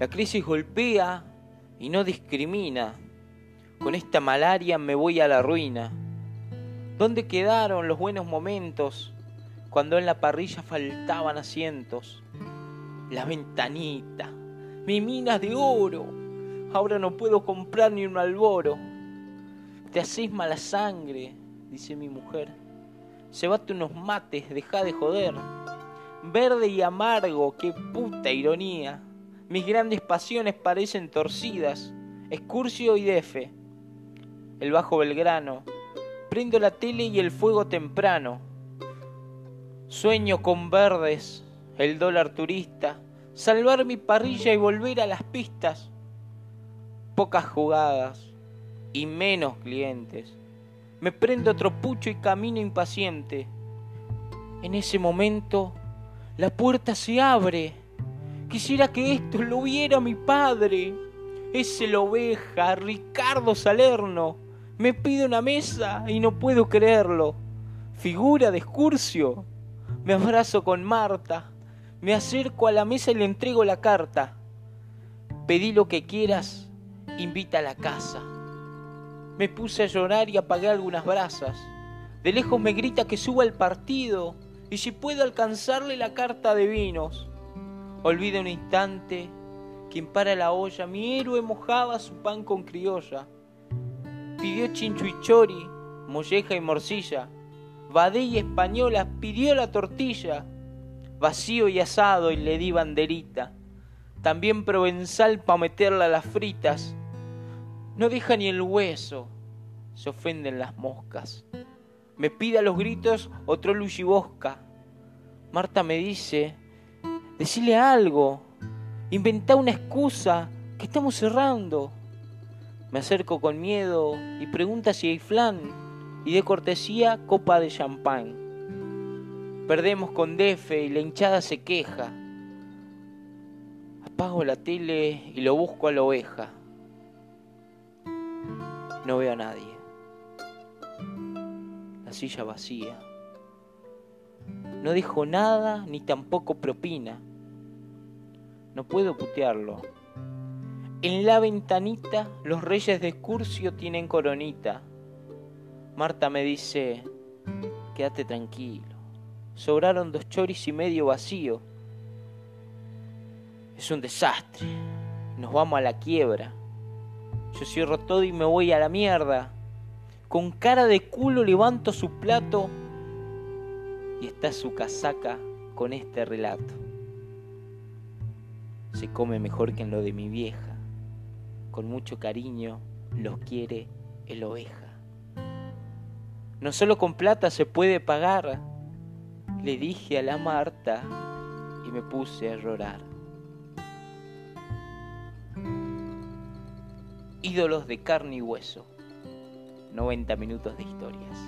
La crisis golpea y no discrimina. Con esta malaria me voy a la ruina. ¿Dónde quedaron los buenos momentos cuando en la parrilla faltaban asientos? La ventanita, mi minas de oro. Ahora no puedo comprar ni un alboro. Te haces mala sangre, dice mi mujer. bate unos mates, deja de joder. Verde y amargo, qué puta ironía. Mis grandes pasiones parecen torcidas. Escurcio y defe. El bajo Belgrano. Prendo la tele y el fuego temprano. Sueño con verdes, el dólar turista. Salvar mi parrilla y volver a las pistas. Pocas jugadas y menos clientes. Me prendo otro pucho y camino impaciente. En ese momento, la puerta se abre Quisiera que esto lo viera mi padre. Es el oveja, Ricardo Salerno. Me pide una mesa y no puedo creerlo. Figura de Escurcio. Me abrazo con Marta. Me acerco a la mesa y le entrego la carta. Pedí lo que quieras, invita a la casa. Me puse a llorar y apagué algunas brasas. De lejos me grita que suba al partido y si puedo alcanzarle la carta de vinos. Olvida un instante, quien para la olla, mi héroe mojaba su pan con criolla. Pidió chinchu y chori, molleja y morcilla. Badé y española pidió la tortilla. Vacío y asado y le di banderita. También provenzal pa' meterla a las fritas. No deja ni el hueso, se ofenden las moscas. Me pide a los gritos otro bosca. Marta me dice Decirle algo. Inventá una excusa, que estamos cerrando. Me acerco con miedo y pregunta si hay flan y de cortesía copa de champán. Perdemos con Defe y la hinchada se queja. Apago la tele y lo busco a la oveja. No veo a nadie. La silla vacía. No dijo nada ni tampoco propina. No puedo putearlo. En la ventanita los reyes de Escurcio tienen coronita. Marta me dice, quédate tranquilo. Sobraron dos choris y medio vacío. Es un desastre. Nos vamos a la quiebra. Yo cierro todo y me voy a la mierda. Con cara de culo levanto su plato y está su casaca con este relato se come mejor que en lo de mi vieja. Con mucho cariño los quiere el oveja. No solo con plata se puede pagar, le dije a la Marta y me puse a llorar. Ídolos de carne y hueso. 90 minutos de historias.